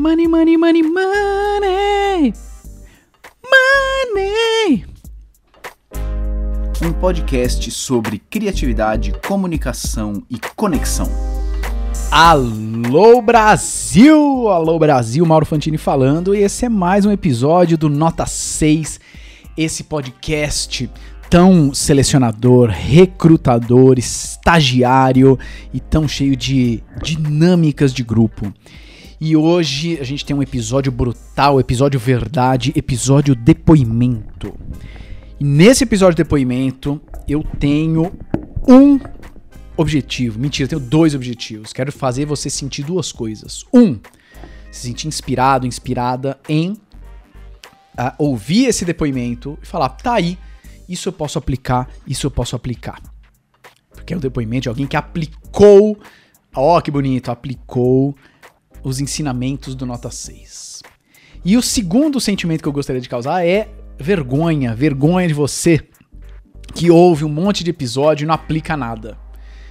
Money, money, money, money. Money. Um podcast sobre criatividade, comunicação e conexão. Alô Brasil! Alô Brasil, Mauro Fantini falando, e esse é mais um episódio do Nota 6, esse podcast tão selecionador, recrutador, estagiário e tão cheio de dinâmicas de grupo. E hoje a gente tem um episódio brutal, episódio verdade, episódio depoimento. E nesse episódio de depoimento eu tenho um objetivo. Mentira, tenho dois objetivos. Quero fazer você sentir duas coisas. Um, se sentir inspirado, inspirada em uh, ouvir esse depoimento e falar, tá aí, isso eu posso aplicar, isso eu posso aplicar. Porque é um depoimento de alguém que aplicou, ó oh, que bonito, aplicou os ensinamentos do Nota 6. E o segundo sentimento que eu gostaria de causar é vergonha, vergonha de você que ouve um monte de episódio e não aplica nada.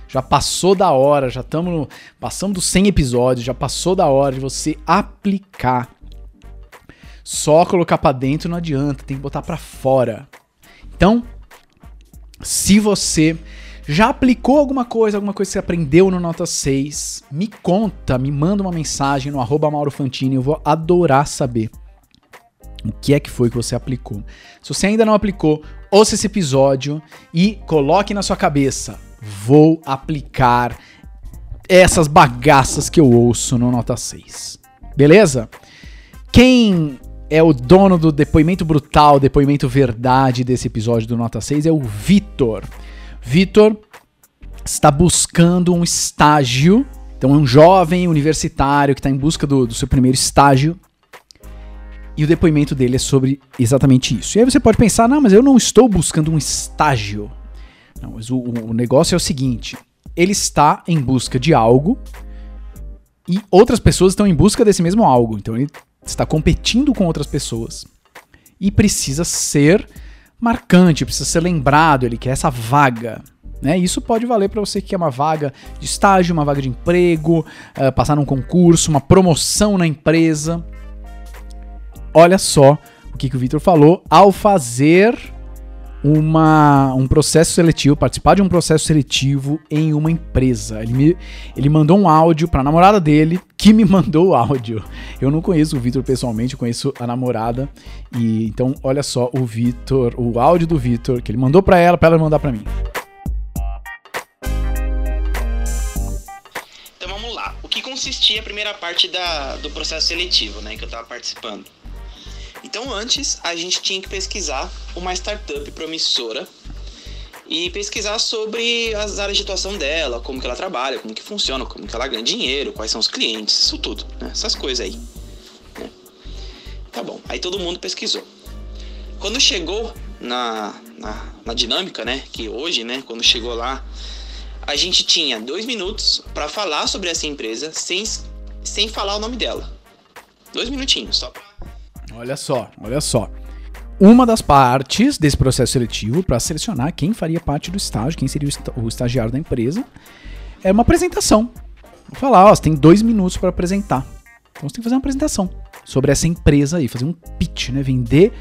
Já passou da hora, já estamos passamos dos 100 episódios, já passou da hora de você aplicar. Só colocar para dentro não adianta, tem que botar para fora. Então, se você já aplicou alguma coisa, alguma coisa que você aprendeu no Nota 6, me conta, me manda uma mensagem no arroba Mauro Fantini, eu vou adorar saber o que é que foi que você aplicou. Se você ainda não aplicou, ouça esse episódio e coloque na sua cabeça: vou aplicar essas bagaças que eu ouço no Nota 6. Beleza? Quem é o dono do depoimento brutal, depoimento verdade desse episódio do Nota 6 é o Vitor. Vitor está buscando um estágio, então é um jovem universitário que está em busca do, do seu primeiro estágio e o depoimento dele é sobre exatamente isso. E aí você pode pensar, não, mas eu não estou buscando um estágio. Não, mas o, o negócio é o seguinte: ele está em busca de algo e outras pessoas estão em busca desse mesmo algo. Então ele está competindo com outras pessoas e precisa ser marcante, precisa ser lembrado. Ele quer essa vaga. Né? Isso pode valer para você que quer uma vaga de estágio, uma vaga de emprego, uh, passar num concurso, uma promoção na empresa. Olha só o que, que o Victor falou ao fazer uma, um processo seletivo, participar de um processo seletivo em uma empresa. Ele, me, ele mandou um áudio para a namorada dele, que me mandou o áudio. Eu não conheço o Vitor pessoalmente, eu conheço a namorada. E então, olha só o Vitor, o áudio do Vitor que ele mandou para ela, para ela mandar para mim. Então vamos lá. O que consistia a primeira parte da, do processo seletivo, né, que eu estava participando? Então, antes, a gente tinha que pesquisar uma startup promissora e pesquisar sobre as áreas de atuação dela, como que ela trabalha, como que funciona, como que ela ganha dinheiro, quais são os clientes, isso tudo, né? Essas coisas aí. Né? Tá bom, aí todo mundo pesquisou. Quando chegou na, na, na, dinâmica, né, que hoje, né, quando chegou lá, a gente tinha dois minutos para falar sobre essa empresa sem, sem falar o nome dela. Dois minutinhos, só pra Olha só, olha só. Uma das partes desse processo seletivo para selecionar quem faria parte do estágio, quem seria o estagiário da empresa, é uma apresentação. Vou falar, ó, você tem dois minutos para apresentar. Então você tem que fazer uma apresentação sobre essa empresa aí, fazer um pitch, né? Vender,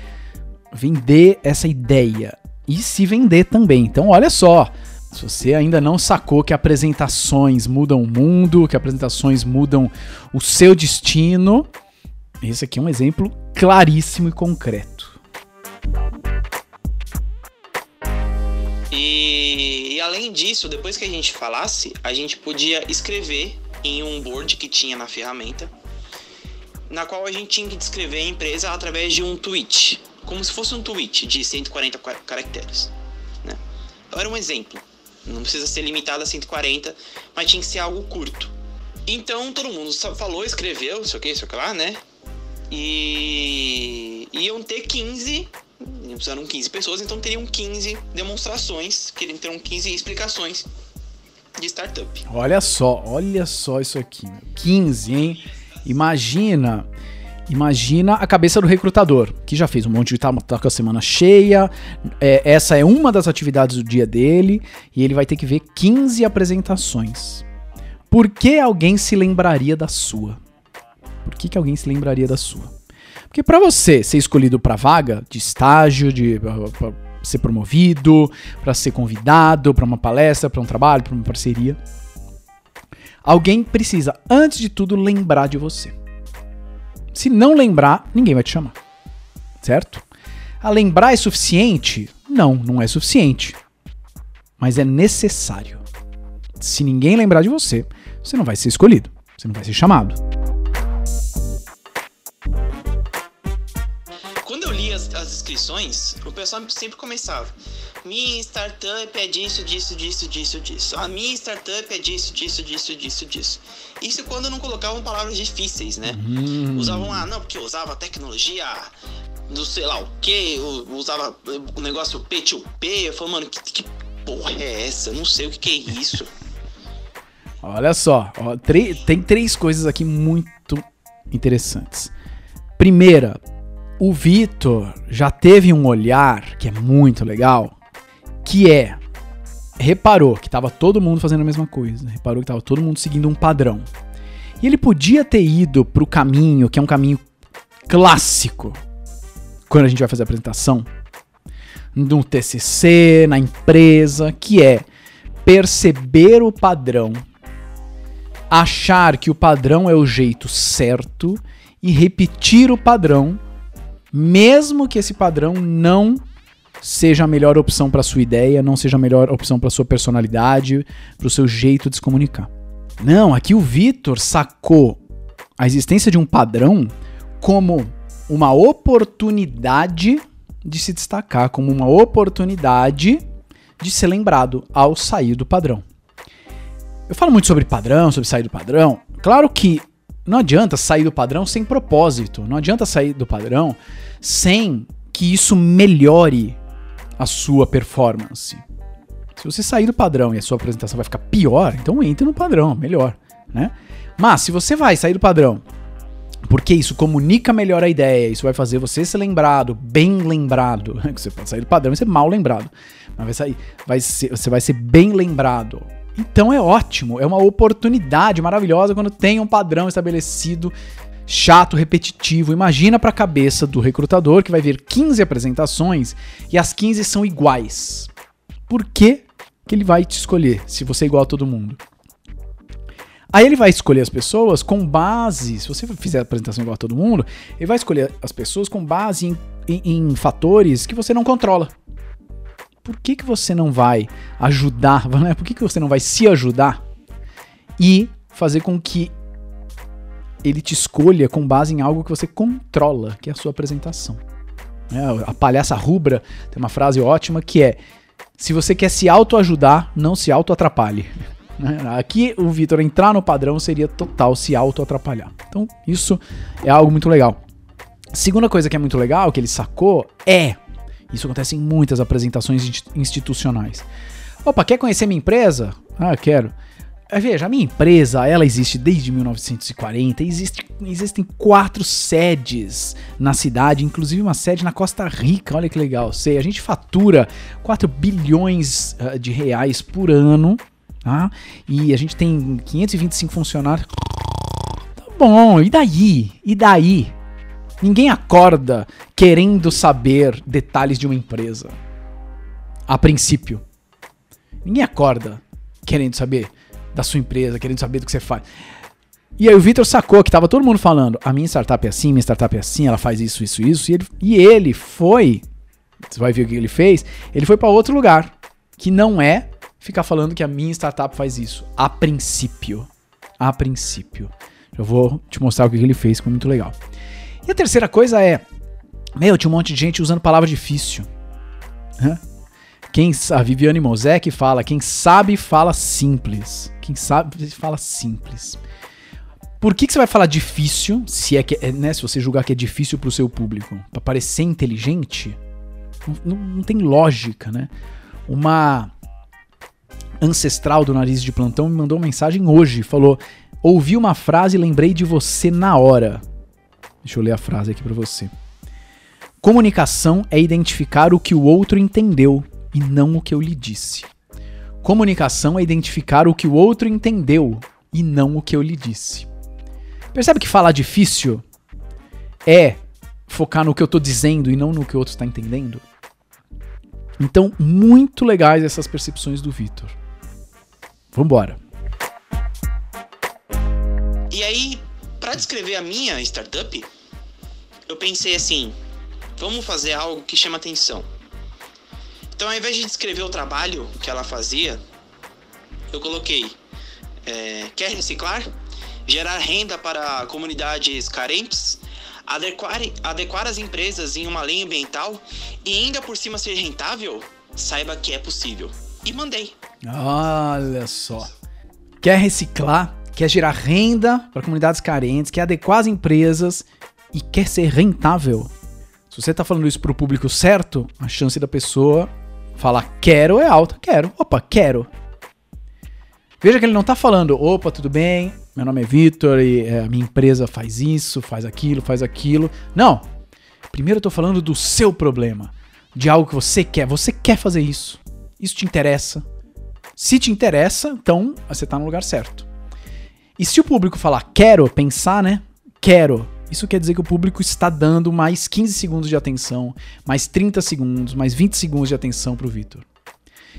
vender essa ideia e se vender também. Então olha só, se você ainda não sacou que apresentações mudam o mundo, que apresentações mudam o seu destino, esse aqui é um exemplo claríssimo e concreto. E, e, além disso, depois que a gente falasse, a gente podia escrever em um board que tinha na ferramenta, na qual a gente tinha que descrever a empresa através de um tweet, como se fosse um tweet de 140 caracteres. Né? Então era um exemplo. Não precisa ser limitado a 140, mas tinha que ser algo curto. Então todo mundo falou, escreveu, sei o que, sei o que lá, né? E iam ter 15, precisaram 15 pessoas, então teriam 15 demonstrações, teriam 15 explicações de startup. Olha só, olha só isso aqui. 15, hein? Imagina, imagina a cabeça do recrutador, que já fez um monte de tá, tá com a semana cheia. É, essa é uma das atividades do dia dele e ele vai ter que ver 15 apresentações. Por que alguém se lembraria da sua? Por que, que alguém se lembraria da sua? Porque para você ser escolhido para vaga de estágio, de pra ser promovido, para ser convidado para uma palestra, para um trabalho, para uma parceria, alguém precisa antes de tudo lembrar de você. Se não lembrar, ninguém vai te chamar. Certo? A lembrar é suficiente? Não, não é suficiente. Mas é necessário. Se ninguém lembrar de você, você não vai ser escolhido, você não vai ser chamado. As, as inscrições, o pessoal sempre começava. Minha startup é disso, disso, disso, disso, disso. A minha startup é disso, disso, disso, disso, disso. Isso quando não colocavam palavras difíceis, né? Hum. Usavam, ah, não, porque eu usava tecnologia do sei lá o que, usava o negócio P2P. Eu falei, mano, que, que porra é essa? Eu não sei o que, que é isso. Olha só, ó, tem três coisas aqui muito interessantes. Primeira, o Vitor já teve um olhar que é muito legal, que é reparou que estava todo mundo fazendo a mesma coisa, reparou que estava todo mundo seguindo um padrão. E ele podia ter ido para o caminho que é um caminho clássico quando a gente vai fazer a apresentação no TCC, na empresa, que é perceber o padrão achar que o padrão é o jeito certo e repetir o padrão, mesmo que esse padrão não seja a melhor opção para sua ideia, não seja a melhor opção para sua personalidade, para o seu jeito de se comunicar. Não, aqui o Vitor sacou a existência de um padrão como uma oportunidade de se destacar, como uma oportunidade de ser lembrado ao sair do padrão. Eu falo muito sobre padrão, sobre sair do padrão. Claro que não adianta sair do padrão sem propósito. Não adianta sair do padrão sem que isso melhore a sua performance. Se você sair do padrão e a sua apresentação vai ficar pior, então entre no padrão, melhor, né? Mas se você vai sair do padrão, porque isso comunica melhor a ideia, isso vai fazer você ser lembrado, bem lembrado. Você pode sair do padrão e ser mal lembrado, mas vai sair, vai ser, você vai ser bem lembrado. Então é ótimo, é uma oportunidade maravilhosa quando tem um padrão estabelecido chato, repetitivo. Imagina para a cabeça do recrutador que vai ver 15 apresentações e as 15 são iguais. Por que, que ele vai te escolher se você é igual a todo mundo? Aí ele vai escolher as pessoas com base, se você fizer a apresentação igual a todo mundo, ele vai escolher as pessoas com base em, em, em fatores que você não controla por que, que você não vai ajudar, né? por que, que você não vai se ajudar e fazer com que ele te escolha com base em algo que você controla, que é a sua apresentação. É, a palhaça rubra tem uma frase ótima que é: se você quer se autoajudar, não se auto-atrapalhe. Né? Aqui o Vitor entrar no padrão seria total se auto-atrapalhar. Então, isso é algo muito legal. Segunda coisa que é muito legal, que ele sacou, é isso acontece em muitas apresentações institucionais. Opa, quer conhecer minha empresa? Ah, quero. É, veja, a minha empresa, ela existe desde 1940, existe, existem quatro sedes na cidade, inclusive uma sede na Costa Rica, olha que legal. Sei, a gente fatura 4 bilhões uh, de reais por ano, tá? E a gente tem 525 funcionários. Tá bom, e daí? E daí? Ninguém acorda querendo saber detalhes de uma empresa. A princípio. Ninguém acorda querendo saber da sua empresa, querendo saber do que você faz. E aí o Vitor sacou que tava todo mundo falando: a minha startup é assim, minha startup é assim, ela faz isso, isso, isso. E ele, e ele foi. Você vai ver o que ele fez. Ele foi para outro lugar. Que não é ficar falando que a minha startup faz isso. A princípio. A princípio. Eu vou te mostrar o que ele fez, que foi muito legal. E a terceira coisa é, meu, tinha um monte de gente usando palavra difícil. Quem a Viviane Mosek fala, quem sabe fala simples. Quem sabe fala simples. Por que, que você vai falar difícil, se é que, é, né, se você julgar que é difícil para o seu público, para parecer inteligente? Não, não, não tem lógica, né? Uma ancestral do nariz de plantão me mandou uma mensagem hoje, falou: "Ouvi uma frase e lembrei de você na hora. Deixa eu ler a frase aqui para você. Comunicação é identificar o que o outro entendeu e não o que eu lhe disse. Comunicação é identificar o que o outro entendeu e não o que eu lhe disse. Percebe que falar difícil é focar no que eu tô dizendo e não no que o outro está entendendo? Então, muito legais essas percepções do Vitor. Vambora. E aí, para descrever a minha startup, eu pensei assim: vamos fazer algo que chama atenção. Então, ao invés de descrever o trabalho que ela fazia, eu coloquei: é, quer reciclar? Gerar renda para comunidades carentes? Adequar, adequar as empresas em uma lei ambiental e ainda por cima ser rentável? Saiba que é possível. E mandei. Olha só. Quer reciclar? Quer gerar renda para comunidades carentes? Quer adequar as empresas e quer ser rentável? Se você está falando isso para o público certo, a chance da pessoa falar quero é alta. Quero. Opa, quero. Veja que ele não está falando, opa, tudo bem, meu nome é Vitor e é, a minha empresa faz isso, faz aquilo, faz aquilo. Não. Primeiro eu tô falando do seu problema, de algo que você quer. Você quer fazer isso. Isso te interessa. Se te interessa, então você tá no lugar certo. E se o público falar quero, pensar, né? Quero. Isso quer dizer que o público está dando mais 15 segundos de atenção, mais 30 segundos, mais 20 segundos de atenção pro Vitor.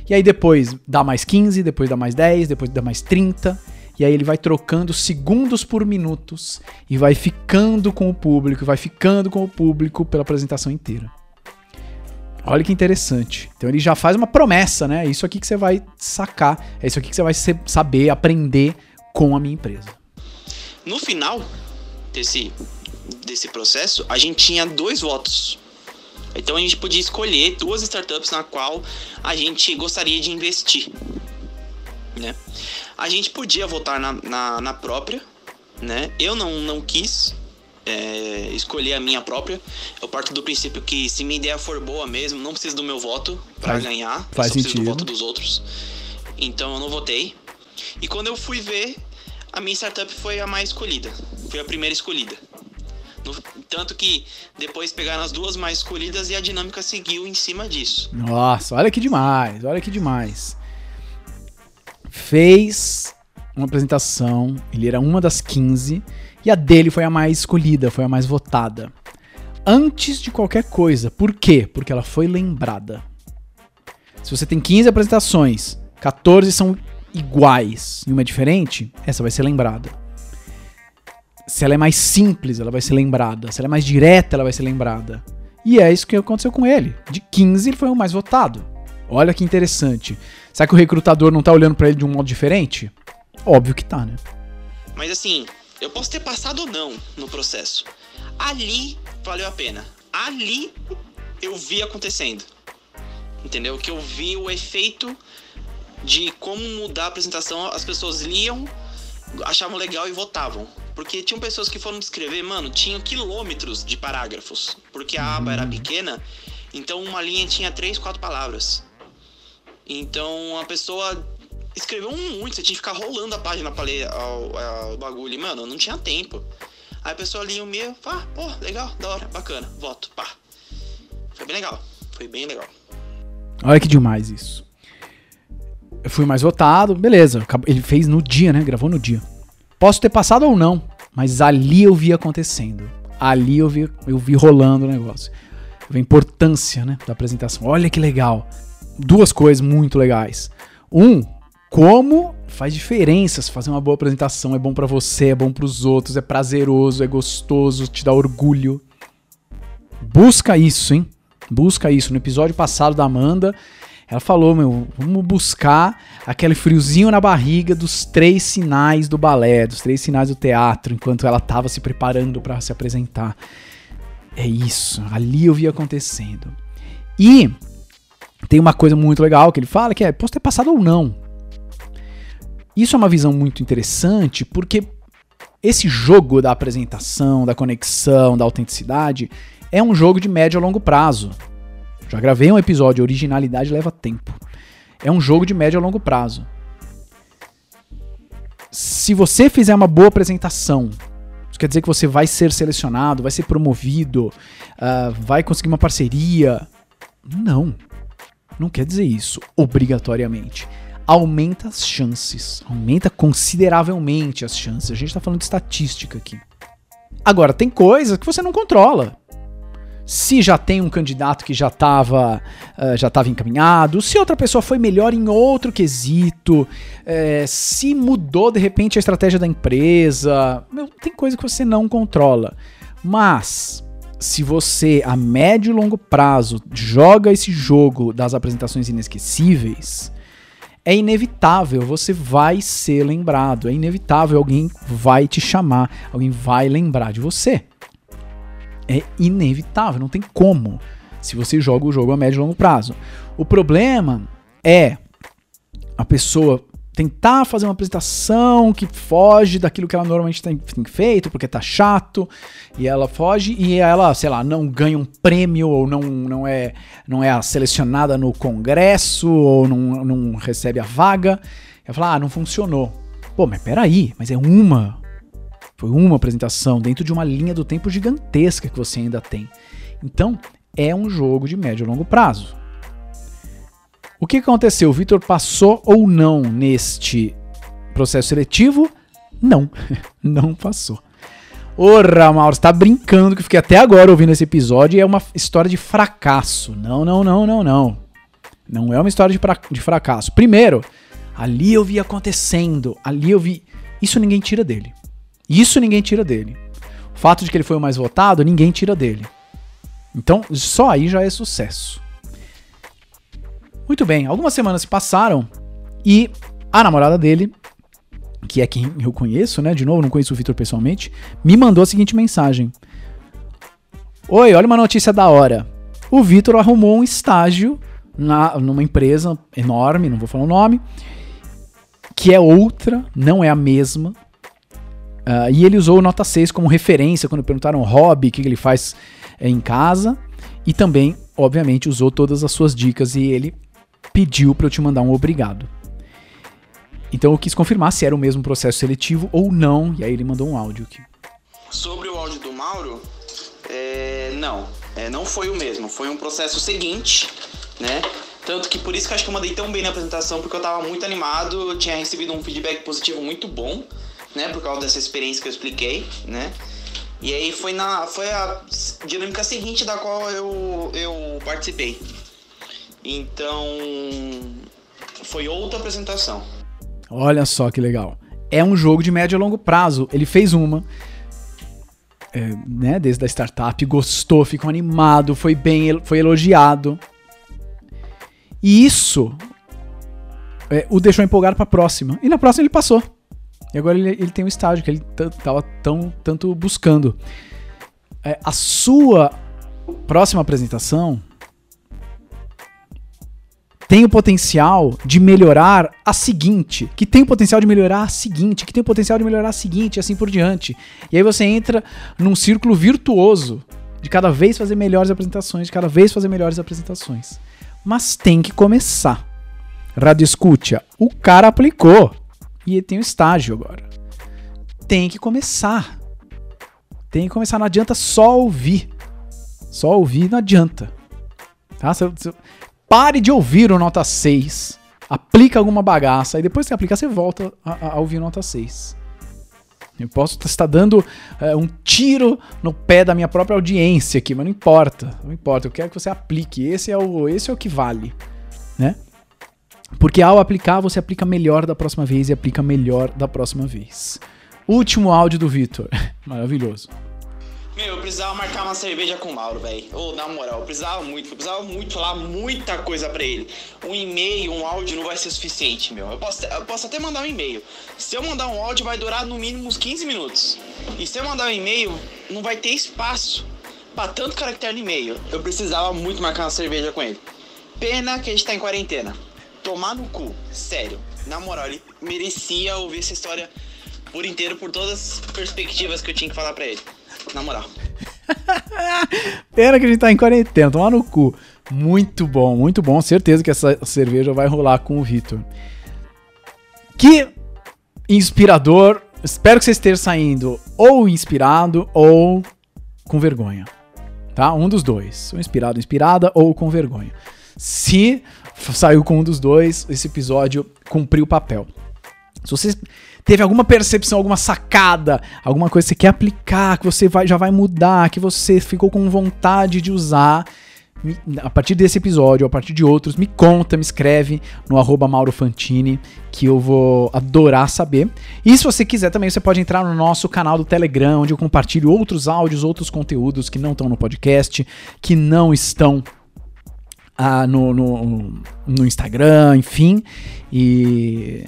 E aí depois dá mais 15, depois dá mais 10, depois dá mais 30. E aí ele vai trocando segundos por minutos e vai ficando com o público, vai ficando com o público pela apresentação inteira. Olha que interessante. Então ele já faz uma promessa, né? É isso aqui que você vai sacar, é isso aqui que você vai saber, aprender com a minha empresa. No final desse, desse processo, a gente tinha dois votos. Então a gente podia escolher duas startups na qual a gente gostaria de investir. Né? A gente podia votar na, na, na própria, né? Eu não, não quis é, escolher a minha própria. Eu parto do princípio que se minha ideia for boa mesmo, não preciso do meu voto para ganhar. Faz eu só preciso do voto dos outros. Então eu não votei. E quando eu fui ver, a minha startup foi a mais escolhida. Foi a primeira escolhida. No, tanto que depois pegaram as duas mais escolhidas e a dinâmica seguiu em cima disso. Nossa, olha que demais, olha que demais. Fez uma apresentação, ele era uma das 15 e a dele foi a mais escolhida, foi a mais votada. Antes de qualquer coisa. Por quê? Porque ela foi lembrada. Se você tem 15 apresentações, 14 são iguais e uma é diferente, essa vai ser lembrada. Se ela é mais simples, ela vai ser lembrada. Se ela é mais direta, ela vai ser lembrada. E é isso que aconteceu com ele. De 15, ele foi o mais votado. Olha que interessante. Será que o recrutador não tá olhando para ele de um modo diferente? Óbvio que tá, né? Mas assim, eu posso ter passado ou não no processo. Ali valeu a pena. Ali eu vi acontecendo. Entendeu? Que eu vi o efeito de como mudar a apresentação. As pessoas liam, achavam legal e votavam. Porque tinham pessoas que foram descrever, mano, tinham quilômetros de parágrafos. Porque a aba era pequena, então uma linha tinha três, quatro palavras. Então a pessoa escreveu muito, você tinha que ficar rolando a página pra ler o, bagulho. E, mano, não tinha tempo. Aí a pessoa lia o meu, ah, pô, legal, da hora, bacana, voto, pá. Foi bem legal, foi bem legal. Olha que demais isso. Eu fui mais votado, beleza. Ele fez no dia, né? Gravou no dia. Posso ter passado ou não, mas ali eu vi acontecendo. Ali eu vi, eu vi rolando o negócio. A importância, né, da apresentação. Olha que legal. Duas coisas muito legais. Um, como faz diferença se fazer uma boa apresentação. É bom para você, é bom para os outros, é prazeroso, é gostoso, te dá orgulho. Busca isso, hein? Busca isso. No episódio passado da Amanda, ela falou, meu, vamos buscar aquele friozinho na barriga dos três sinais do balé, dos três sinais do teatro, enquanto ela estava se preparando para se apresentar. É isso, ali eu vi acontecendo. E tem uma coisa muito legal que ele fala que é, posso ter passado ou não. Isso é uma visão muito interessante porque esse jogo da apresentação, da conexão, da autenticidade é um jogo de médio a longo prazo. Já gravei um episódio, originalidade leva tempo. É um jogo de médio a longo prazo. Se você fizer uma boa apresentação, isso quer dizer que você vai ser selecionado, vai ser promovido, uh, vai conseguir uma parceria. Não. Não quer dizer isso, obrigatoriamente. aumenta as chances, aumenta consideravelmente as chances. A gente tá falando de estatística aqui. Agora, tem coisas que você não controla. Se já tem um candidato que já estava uh, já tava encaminhado, se outra pessoa foi melhor em outro quesito, é, se mudou de repente a estratégia da empresa, meu, tem coisa que você não controla. Mas se você a médio e longo prazo joga esse jogo das apresentações inesquecíveis, é inevitável, você vai ser lembrado, é inevitável, alguém vai te chamar, alguém vai lembrar de você. É inevitável, não tem como, se você joga o jogo a médio e longo prazo. O problema é a pessoa tentar fazer uma apresentação que foge daquilo que ela normalmente tem, feito, porque tá chato, e ela foge e ela, sei lá, não ganha um prêmio ou não, não, é, não é selecionada no congresso ou não, não recebe a vaga. Ela fala, ah, não funcionou. Pô, mas peraí, mas é uma. Foi uma apresentação dentro de uma linha do tempo gigantesca que você ainda tem. Então, é um jogo de médio e longo prazo. O que aconteceu? O Vitor passou ou não neste processo seletivo? Não, não passou. Ora, Mauro, você tá brincando que eu fiquei até agora ouvindo esse episódio e é uma história de fracasso. Não, não, não, não, não. Não é uma história de, de fracasso. Primeiro, ali eu vi acontecendo, ali eu vi. Isso ninguém tira dele. Isso ninguém tira dele. O fato de que ele foi o mais votado, ninguém tira dele. Então, só aí já é sucesso. Muito bem, algumas semanas se passaram e a namorada dele, que é quem eu conheço, né? De novo, não conheço o Vitor pessoalmente, me mandou a seguinte mensagem: Oi, olha uma notícia da hora. O Vitor arrumou um estágio na, numa empresa enorme, não vou falar o nome, que é outra, não é a mesma. Uh, e ele usou nota 6 como referência quando perguntaram o hobby, o que ele faz é, em casa. E também, obviamente, usou todas as suas dicas e ele pediu para eu te mandar um obrigado. Então eu quis confirmar se era o mesmo processo seletivo ou não, e aí ele mandou um áudio aqui. Sobre o áudio do Mauro, é, não, é, não foi o mesmo, foi um processo seguinte, né? Tanto que por isso que eu acho que eu mandei tão bem na apresentação, porque eu tava muito animado, eu tinha recebido um feedback positivo muito bom, né? Por causa dessa experiência que eu expliquei, né? E aí foi, na, foi a dinâmica seguinte da qual eu, eu participei. Então, foi outra apresentação. Olha só que legal. É um jogo de médio a longo prazo. Ele fez uma, é, né, desde a startup, gostou, ficou animado, foi bem, foi elogiado. E isso é, o deixou empolgado para a próxima. E na próxima ele passou. E agora ele, ele tem um estágio que ele estava tão tanto buscando. É, a sua próxima apresentação tem o potencial de melhorar a seguinte, que tem o potencial de melhorar a seguinte, que tem o potencial de melhorar a seguinte, e assim por diante. E aí você entra num círculo virtuoso de cada vez fazer melhores apresentações, de cada vez fazer melhores apresentações. Mas tem que começar. Radio escuta, o cara aplicou e tem o estágio agora. Tem que começar. Tem que começar, não adianta só ouvir. Só ouvir não adianta. Tá? Pare de ouvir o nota 6. Aplica alguma bagaça e depois que aplicar, você volta a, a ouvir nota 6. Eu posso estar dando é, um tiro no pé da minha própria audiência aqui, mas não importa. Não importa. Eu quero que você aplique. Esse é o, esse é o que vale. Né? Porque ao aplicar, você aplica melhor da próxima vez e aplica melhor da próxima vez. Último áudio do Vitor. Maravilhoso. Meu, eu precisava marcar uma cerveja com o Mauro, velho. Ô, oh, na moral, eu precisava muito, eu precisava muito falar muita coisa pra ele. Um e-mail, um áudio não vai ser suficiente, meu. Eu posso, eu posso até mandar um e-mail. Se eu mandar um áudio, vai durar no mínimo uns 15 minutos. E se eu mandar um e-mail, não vai ter espaço pra tanto caractere no e-mail. Eu precisava muito marcar uma cerveja com ele. Pena que a gente tá em quarentena. Tomar no cu, sério. Na moral, ele merecia ouvir essa história por inteiro, por todas as perspectivas que eu tinha que falar pra ele na moral. Pena que a gente tá em quarentena, tomar no cu. Muito bom, muito bom. Certeza que essa cerveja vai rolar com o Vitor. Que inspirador. Espero que você esteja saindo ou inspirado ou com vergonha. Tá? Um dos dois. Ou inspirado, inspirada ou com vergonha. Se saiu com um dos dois, esse episódio cumpriu o papel. Se você teve alguma percepção, alguma sacada, alguma coisa que você quer aplicar, que você vai, já vai mudar, que você ficou com vontade de usar, a partir desse episódio, a partir de outros, me conta, me escreve no arroba Mauro Fantini, que eu vou adorar saber. E se você quiser também, você pode entrar no nosso canal do Telegram, onde eu compartilho outros áudios, outros conteúdos que não estão no podcast, que não estão ah, no, no, no Instagram, enfim. E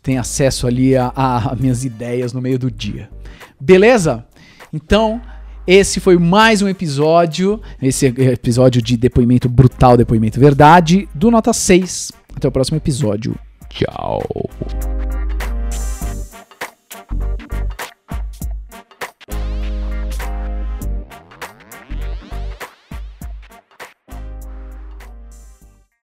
tem acesso ali a, a, minhas ideias no meio do dia. Beleza? Então, esse foi mais um episódio, esse episódio de depoimento brutal, depoimento verdade, do Nota 6. Até o próximo episódio. Tchau.